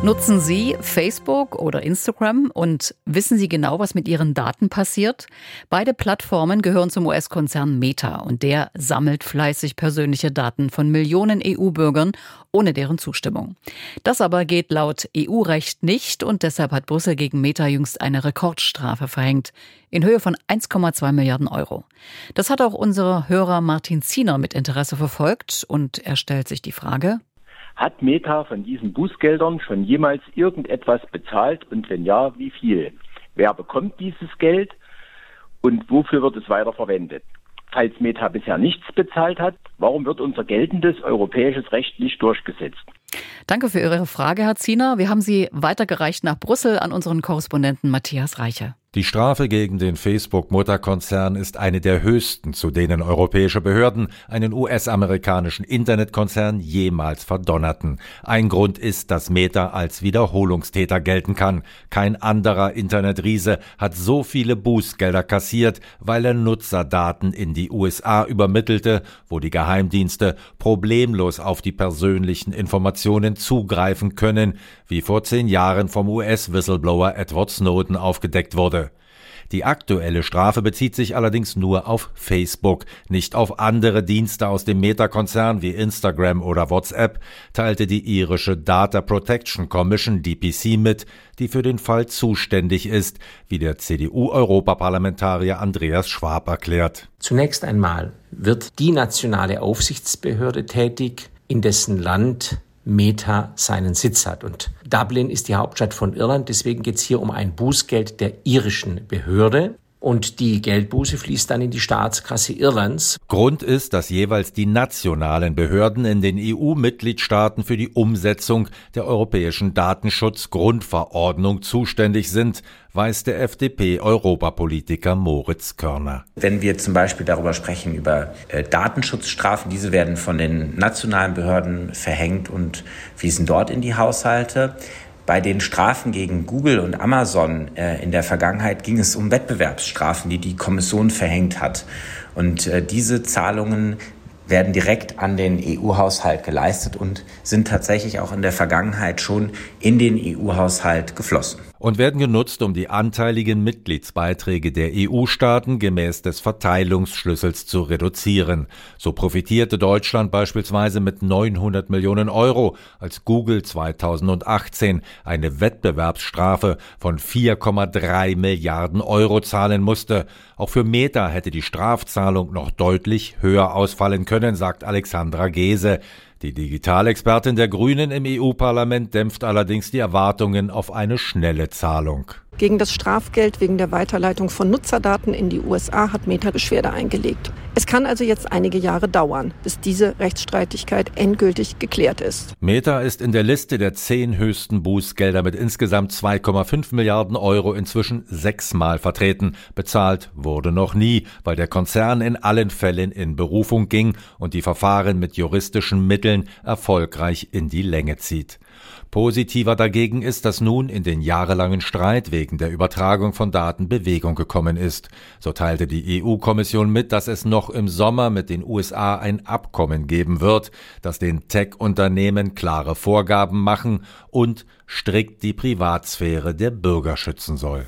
Nutzen Sie Facebook oder Instagram und wissen Sie genau, was mit Ihren Daten passiert? Beide Plattformen gehören zum US-Konzern Meta und der sammelt fleißig persönliche Daten von Millionen EU-Bürgern ohne deren Zustimmung. Das aber geht laut EU-Recht nicht und deshalb hat Brüssel gegen Meta jüngst eine Rekordstrafe verhängt in Höhe von 1,2 Milliarden Euro. Das hat auch unser Hörer Martin Ziener mit Interesse verfolgt und er stellt sich die Frage, hat Meta von diesen Bußgeldern schon jemals irgendetwas bezahlt und wenn ja, wie viel? Wer bekommt dieses Geld und wofür wird es weiter verwendet? Falls Meta bisher nichts bezahlt hat, warum wird unser geltendes europäisches Recht nicht durchgesetzt? Danke für Ihre Frage, Herr Ziener. Wir haben sie weitergereicht nach Brüssel an unseren Korrespondenten Matthias Reiche. Die Strafe gegen den Facebook-Mutterkonzern ist eine der höchsten, zu denen europäische Behörden einen US-amerikanischen Internetkonzern jemals verdonnerten. Ein Grund ist, dass Meta als Wiederholungstäter gelten kann. Kein anderer Internetriese hat so viele Bußgelder kassiert, weil er Nutzerdaten in die USA übermittelte, wo die Geheimdienste problemlos auf die persönlichen Informationen zugreifen können, wie vor zehn Jahren vom US-Whistleblower Edward Snowden aufgedeckt wurde. Die aktuelle Strafe bezieht sich allerdings nur auf Facebook, nicht auf andere Dienste aus dem Meta-Konzern wie Instagram oder WhatsApp, teilte die irische Data Protection Commission DPC mit, die für den Fall zuständig ist, wie der CDU-Europaparlamentarier Andreas Schwab erklärt. Zunächst einmal wird die nationale Aufsichtsbehörde tätig, in dessen Land Meta seinen Sitz hat. Und Dublin ist die Hauptstadt von Irland, deswegen geht es hier um ein Bußgeld der irischen Behörde. Und die Geldbuße fließt dann in die Staatskasse Irlands. Grund ist, dass jeweils die nationalen Behörden in den EU-Mitgliedstaaten für die Umsetzung der europäischen Datenschutzgrundverordnung zuständig sind, weiß der FDP-Europapolitiker Moritz Körner. Wenn wir zum Beispiel darüber sprechen, über äh, Datenschutzstrafen, diese werden von den nationalen Behörden verhängt und fließen dort in die Haushalte. Bei den Strafen gegen Google und Amazon äh, in der Vergangenheit ging es um Wettbewerbsstrafen, die die Kommission verhängt hat. Und äh, diese Zahlungen werden direkt an den EU-Haushalt geleistet und sind tatsächlich auch in der Vergangenheit schon in den EU-Haushalt geflossen und werden genutzt, um die anteiligen Mitgliedsbeiträge der EU-Staaten gemäß des Verteilungsschlüssels zu reduzieren. So profitierte Deutschland beispielsweise mit 900 Millionen Euro, als Google 2018 eine Wettbewerbsstrafe von 4,3 Milliarden Euro zahlen musste. Auch für Meta hätte die Strafzahlung noch deutlich höher ausfallen können, sagt Alexandra Gese. Die Digitalexpertin der Grünen im EU-Parlament dämpft allerdings die Erwartungen auf eine schnelle Zahlung. Gegen das Strafgeld wegen der Weiterleitung von Nutzerdaten in die USA hat Meta Beschwerde eingelegt. Es kann also jetzt einige Jahre dauern, bis diese Rechtsstreitigkeit endgültig geklärt ist. Meta ist in der Liste der zehn höchsten Bußgelder mit insgesamt 2,5 Milliarden Euro inzwischen sechsmal vertreten. Bezahlt wurde noch nie, weil der Konzern in allen Fällen in Berufung ging und die Verfahren mit juristischen Mitteln erfolgreich in die Länge zieht. Positiver dagegen ist, dass nun in den jahrelangen Streit wegen der Übertragung von Daten Bewegung gekommen ist. So teilte die EU-Kommission mit, dass es noch im Sommer mit den USA ein Abkommen geben wird, das den Tech-Unternehmen klare Vorgaben machen und strikt die Privatsphäre der Bürger schützen soll.